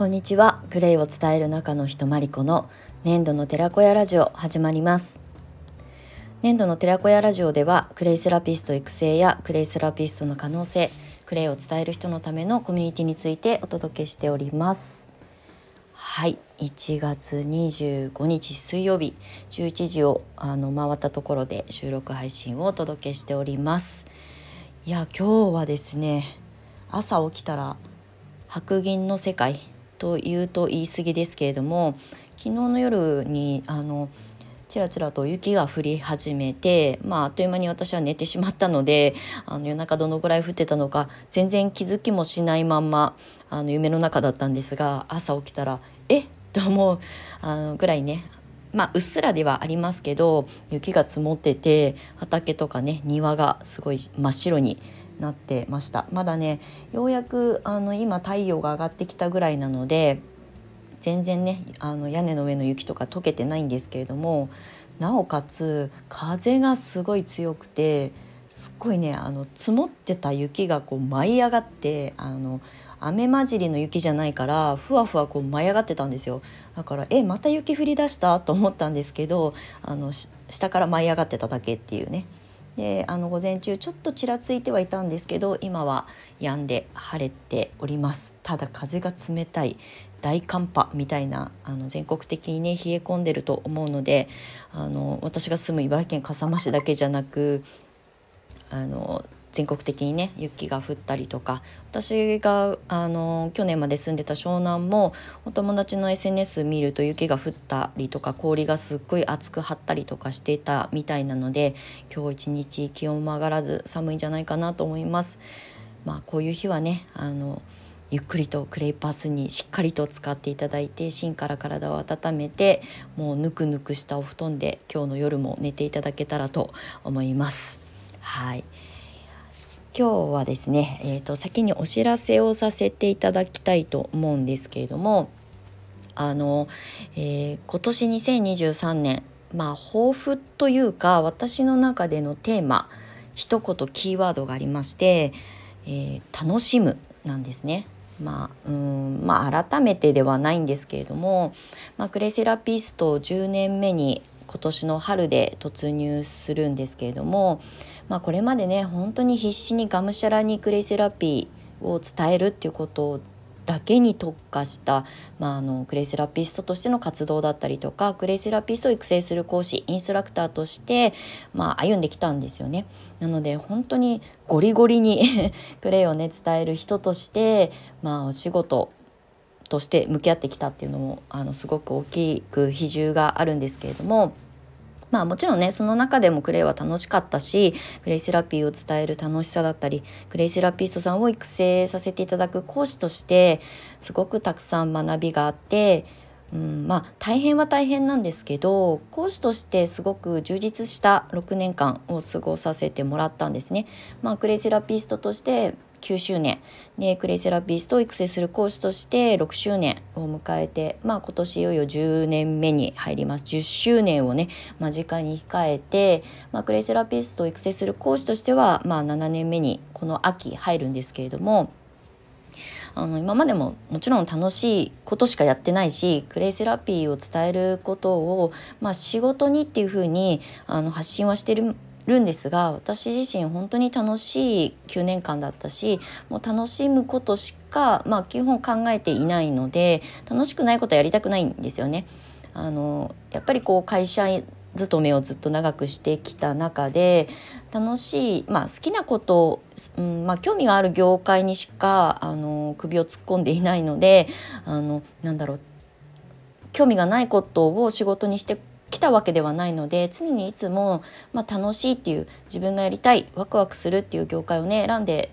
こんにちは。クレイを伝える中の人マリコの粘土の寺子屋ラジオ始まります。粘土の寺子屋ラジオではクレイセラピスト育成やクレイセラピストの可能性クレイを伝える人のためのコミュニティについてお届けしております。はい。1月25日水曜日11時をあの回ったところで収録配信をお届けしております。いや今日はですね朝起きたら白銀の世界というと言い過ぎですけれども昨日の夜にあのちらちらと雪が降り始めて、まあ、あっという間に私は寝てしまったのであの夜中どのぐらい降ってたのか全然気づきもしないまんまあの夢の中だったんですが朝起きたらえ？っと思うあのぐらいねまあ、うっすらではありますけど雪が積もってて畑とかね庭がすごい真っ白になってました。まだねようやくあの今太陽が上がってきたぐらいなので全然ねあの屋根の上の雪とか溶けてないんですけれどもなおかつ風がすごい強くてすっごいねあの積もってた雪がこう舞い上がってあの雨混じりの雪じゃないからふわふわこう舞い上がってたんですよ。だからえまた雪降り出した？と思ったんですけどあの下から舞い上がってただけっていうね。であの午前中ちょっとちらついてはいたんですけど今は止んで晴れております。ただ風が冷たい大寒波みたいなあの全国的にね冷え込んでると思うのであの私が住む茨城県笠間市だけじゃなくあの全国的にね雪が降ったりとか私があの去年まで住んでた湘南もお友達の SNS 見ると雪が降ったりとか氷がすっごい厚く張ったりとかしていたみたいなので今日一日気温も上がらず寒いんじゃないかなと思います。まあ、こういう日はねあのゆっくりとクレイパスにしっかりと使っていただいて芯から体を温めてもうぬくぬくしたお布団で今日の夜も寝ていただけたらと思います。はい今日はですね、えーと、先にお知らせをさせていただきたいと思うんですけれどもあの、えー、今年2023年まあ抱負というか私の中でのテーマ一言キーワードがありまして、えー、楽しむなんですね。まあうんまあ、改めてではないんですけれども、まあ、クレセラピスト10年目に今年の春で突入するんですけれども、まあ、これまでね本当に必死にがむしゃらにクレイセラピーを伝えるっていうことだけに特化した、まあ、あのクレイセラピストとしての活動だったりとかクレイセラピストを育成する講師インストラクターとして、まあ、歩んできたんですよね。なので本当にゴリゴリに クレイをね伝える人として、まあ、お仕事として向き合ってきたっていうのもあのすごく大きく比重があるんですけれども。まあもちろんねその中でもクレイは楽しかったしクレイセラピーを伝える楽しさだったりクレイセラピストさんを育成させていただく講師としてすごくたくさん学びがあってうん、まあ大変は大変なんですけど講師としてすごく充実した6年間を過ごさせてもらったんですね。まあ、クレイセラピストとして9周年でクレイセラピストを育成する講師として6周年を迎えて、まあ、今年いよいよ10年目に入ります10周年をね間近に控えて、まあ、クレイセラピストを育成する講師としては、まあ、7年目にこの秋入るんですけれども。あの今までももちろん楽しいことしかやってないしクレイセラピーを伝えることを、まあ、仕事にっていうふうにあの発信はしてるるんですが私自身本当に楽しい9年間だったしもう楽しむことしか、まあ、基本考えていないので楽しくないことはやりたくないんですよね。あのやっぱりこう会社勤めをずっと長くしてきた中で楽しい、まあ、好きなこと、うんまあ、興味がある業界にしかあの首を突っ込んでいないのであのなんだろう興味がないことを仕事にしてきたわけではないので常にいつも、まあ、楽しいっていう自分がやりたいワクワクするっていう業界をね選んで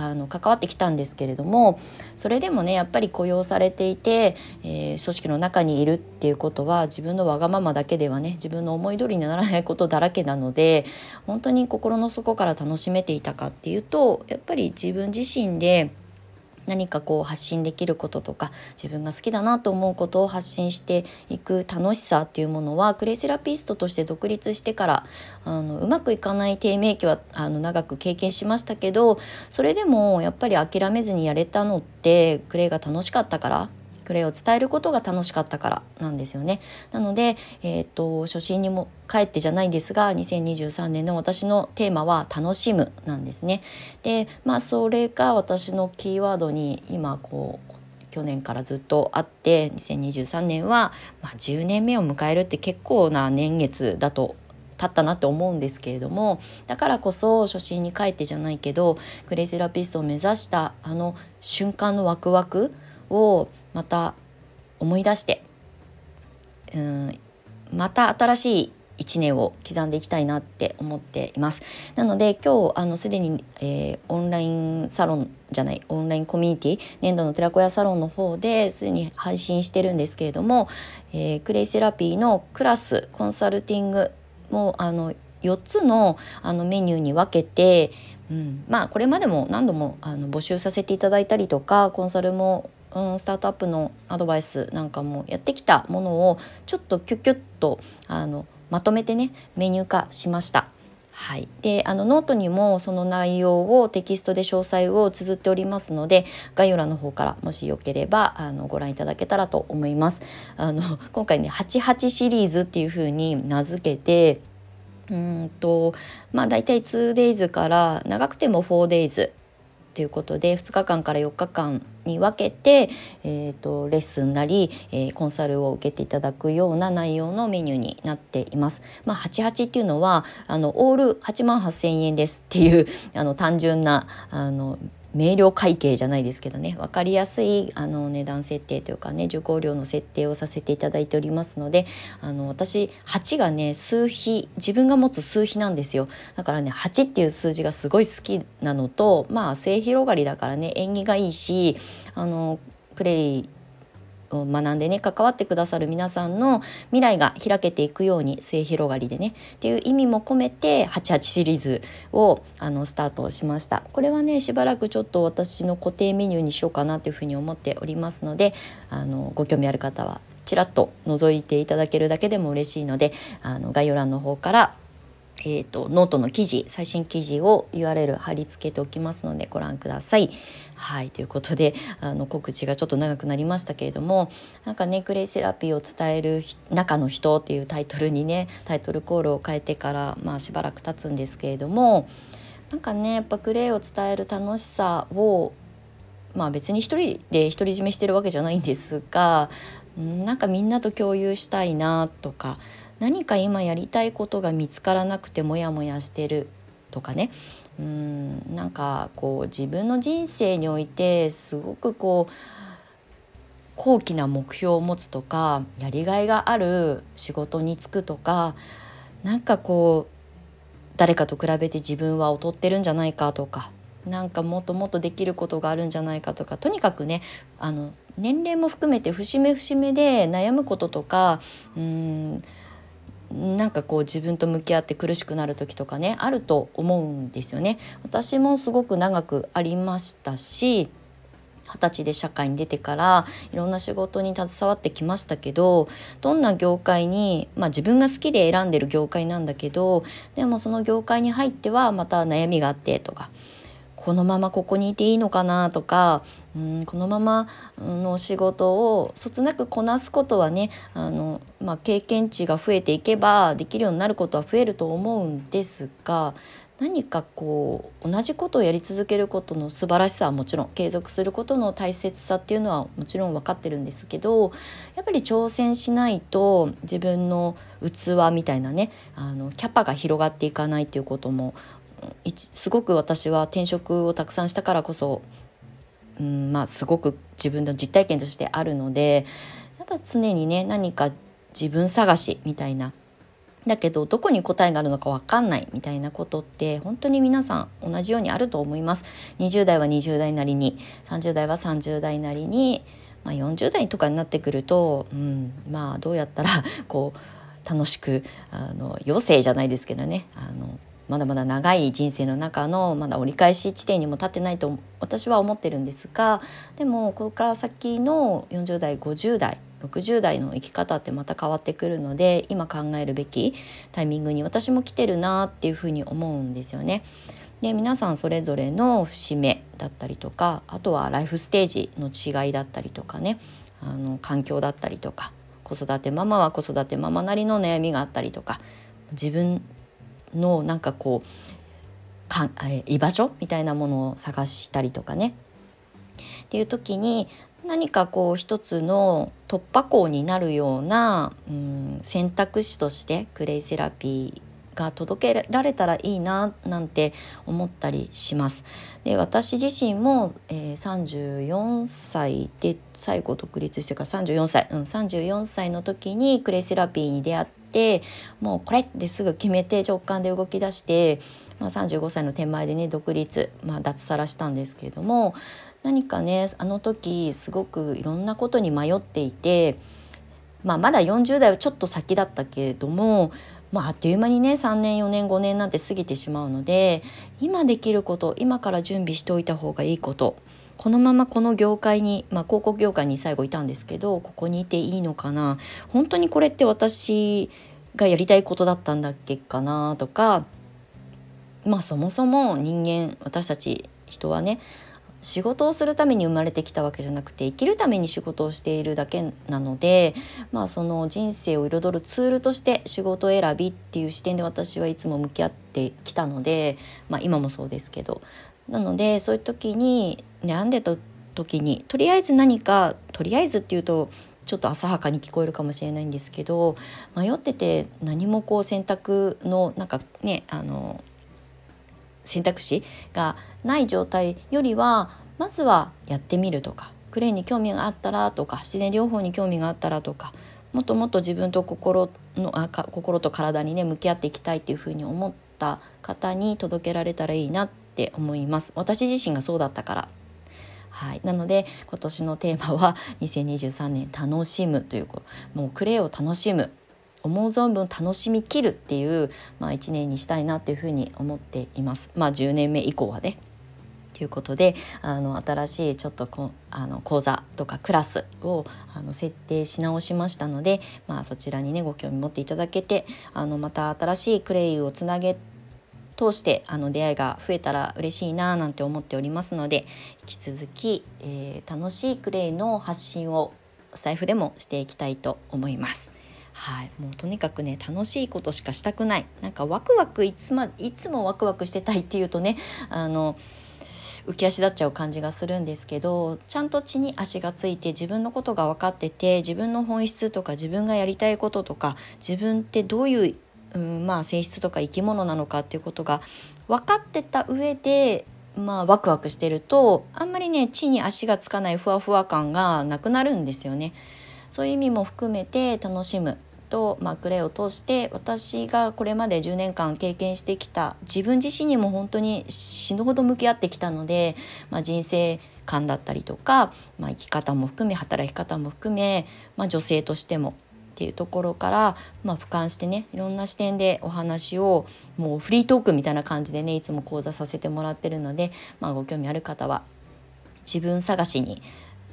あの関わってきたんですけれどもそれでもねやっぱり雇用されていて、えー、組織の中にいるっていうことは自分のわがままだけではね自分の思い通りにならないことだらけなので本当に心の底から楽しめていたかっていうとやっぱり自分自身で何かこう発信できることとか自分が好きだなと思うことを発信していく楽しさっていうものはクレイセラピストとして独立してからあのうまくいかない低迷期はあの長く経験しましたけどそれでもやっぱり諦めずにやれたのってクレイが楽しかったからクレイを伝えることが楽しかったからなんですよね。なので、えーと、初心にも帰ってじゃないんですが2023年の私のテーマは「楽しむ」なんですね。でまあそれが私のキーワードに今こう去年からずっとあって2023年は、まあ、10年目を迎えるって結構な年月だと経ったなって思うんですけれどもだからこそ初心に帰ってじゃないけどクレイセラピストを目指したあの瞬間のワクワクをまた思い出してうんまた新しい1年を刻んでいきたいなって思っています。なので今日あのすでに、えー、オンラインサロンじゃないオンラインコミュニティ年度の寺子屋サロンの方ですでに配信してるんですけれども、えー、クレイセラピーのクラスコンサルティングもあの4つのあのメニューに分けて、うん、まあこれまでも何度もあの募集させていただいたりとかコンサルも、うん、スタートアップのアドバイスなんかもやってきたものをちょっとキュッキュッとあのまとめてねメニュー化しました。はい、であのノートにもその内容をテキストで詳細を綴っておりますので概要欄の方からもしよければあのご覧いただけたらと思います。あの今回ね88シリーズっていう風に名付けてうんとまあ大体 2days から長くても 4days ということで2日間から4日間に分けて、えーと、レッスンなり、えー、コンサルを受けていただくような内容のメニューになっています。まあ、88っていうのはあのオール8万8,000円ですっていうあの単純なあの明瞭会計じゃないですけどね分かりやすいあの値段設定というかね受講料の設定をさせていただいておりますのであの私8がね数比自分が持つ数比なんですよ。だからね8っていう数字がすごい好きなのとまあ末広がりだからね縁起がいいしあのプレイ学んでね関わってくださる皆さんの未来が開けていくように末広がりでねっていう意味も込めて88シリーズをあのスタートしましたこれはねしばらくちょっと私の固定メニューにしようかなというふうに思っておりますのであのご興味ある方はちらっと覗いていただけるだけでも嬉しいのであの概要欄の方からえーと、ノートの記事最新記事を URL 貼り付けておきますのでご覧ください。はいということであの告知がちょっと長くなりましたけれどもなんかねクレイセラピーを伝える中の人っていうタイトルにねタイトルコールを変えてからまあしばらく経つんですけれどもなんかねやっぱクレイを伝える楽しさをまあ別に一人で独り占めしてるわけじゃないんですがなんかみんなと共有したいなとか何か今やりたいことが見つからなくてモヤモヤしてるとかねうんなんかこう自分の人生においてすごくこう高貴な目標を持つとかやりがいがある仕事に就くとかなんかこう誰かと比べて自分は劣ってるんじゃないかとかなんかもっともっとできることがあるんじゃないかとかとにかくねあの年齢も含めて節目節目で悩むこととかうんなんかこう自分と向き合って苦しくなる時とかねあると思うんですよね。私もすごく長くありましたし二十歳で社会に出てからいろんな仕事に携わってきましたけどどんな業界に、まあ、自分が好きで選んでる業界なんだけどでもその業界に入ってはまた悩みがあってとかこのままここにいていいのかなとかうんこのままの仕事をそつなくこなすことはねあの、まあ、経験値が増えていけばできるようになることは増えると思うんですが何かこう同じことをやり続けることの素晴らしさはもちろん継続することの大切さっていうのはもちろん分かってるんですけどやっぱり挑戦しないと自分の器みたいなねあのキャパが広がっていかないっていうこともすごく私は転職をたくさんしたからこそ、うん、まあすごく自分の実体験としてあるのでやっぱ常にね何か自分探しみたいなだけどどこに答えがあるのか分かんないみたいなことって本当に皆さん同じようにあると思います。20代は20代なりに30代は30代なりに、まあ、40代とかになってくると、うん、まあどうやったらこう楽しくあの余生じゃないですけどねあのまだまだ長い人生の中のまだ折り返し地点にも立ってないと私は思ってるんですがでもここから先の40代50代60代の生き方ってまた変わってくるので今考えるべきタイミングに私も来てるなっていうふうに思うんですよね。で皆さんそれぞれの節目だったりとかあとはライフステージの違いだったりとかねあの環境だったりとか子育てママは子育てママなりの悩みがあったりとか自分のなんかこうかえ居場所みたいなものを探したりとかねっていう時に何かこう一つの突破口になるような、うん、選択肢としてクレイセラピーが届けられたらいいななんて思ったりします。で私自身も、えー、34歳で最後独立してから34歳、うん、34歳の時にクレイセラピーに出会ってもうこれってすぐ決めて直感で動き出して、まあ、35歳の手前でね独立、まあ、脱サラしたんですけれども何かねあの時すごくいろんなことに迷っていて。まあ、まだ40代はちょっと先だったけれどもま、あっという間にね3年4年5年なんて過ぎてしまうので今できること今から準備しておいた方がいいことこのままこの業界に、まあ、広告業界に最後いたんですけどここにいていいのかな。本当にこれって私がやりたいことだったんだっけかなとかまあそもそも人間私たち人はね仕事をするために生まれてきたわけじゃなくて生きるために仕事をしているだけなので、まあ、その人生を彩るツールとして仕事選びっていう視点で私はいつも向き合ってきたので、まあ、今もそうですけど。なのでそういう時に悩んでた時にとりあえず何かとりあえずっていうとちょっと浅はかに聞こえるかもしれないんですけど迷ってて何もこう選択のなんかねあの選択肢がない状態よりはまずはやってみるとかクレーンに興味があったらとか自然療法に興味があったらとかもっともっと自分と心のあか心と体にね向き合っていきたいっていうふうに思った方に届けられたらいいなってって思います。私自身がそうだったから。はい、なので今年のテーマは2023年楽しむというもうクレイを楽しむ。思う存分楽しみきるっていう、まあ、1年にしたいなっていうふうに思っています。まあ、10年目以降はね。ということであの新しいちょっとこあの講座とかクラスをあの設定し直しましたので、まあ、そちらにねご興味持っていただけてあのまた新しいクレイをつなげ通してあの出会いが増えたら嬉しいななんて思っておりますので引き続き、えー、楽しいクレイの発信をお財布でもしていきたいと思います。はい、もうとにかくね楽しいことしかしたくないなんかワクワクいつ,、ま、いつもワクワクしてたいっていうとねあの浮き足立っちゃう感じがするんですけどちゃんと地に足がついて自分のことが分かってて自分の本質とか自分がやりたいこととか自分ってどういう、うん、まあ性質とか生き物なのかっていうことが分かってた上でまあワクワクしてるとあんまりね地に足がつかないふわふわ感がなくなるんですよね。そういう意味も含めて楽しむと、まあ、クレイを通して私がこれまで10年間経験してきた自分自身にも本当に死ぬほど向き合ってきたので、まあ、人生観だったりとか、まあ、生き方も含め働き方も含め、まあ、女性としてもっていうところから、まあ、俯瞰してねいろんな視点でお話をもうフリートークみたいな感じでねいつも講座させてもらってるので、まあ、ご興味ある方は自分探しに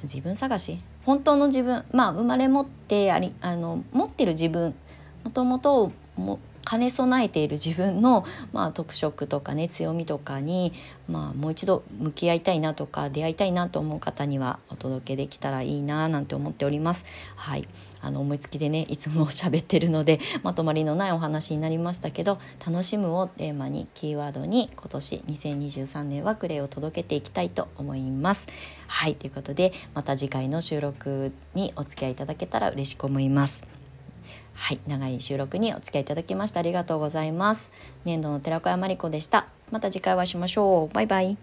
自分探し？本当の自分まあ生まれ持ってありあの持ってる自分もともと兼ね備えている自分の、まあ、特色とかね強みとかに、まあ、もう一度向き合いたいなとか出会いたいなと思う方にはお届けできたらいいななんて思っております。はいあの思いつきでねいつも喋ってるのでまとまりのないお話になりましたけど「楽しむ」をテーマにキーワードに今年2023年はクレイを届けていきたいと思います。はいということでまた次回の収録にお付き合いいただけたら嬉しく思います。はい、長い収録にお付き合いいただきましてありがとうございます。年度の寺子屋まりこでした。また次回お会いしましょう。バイバイ。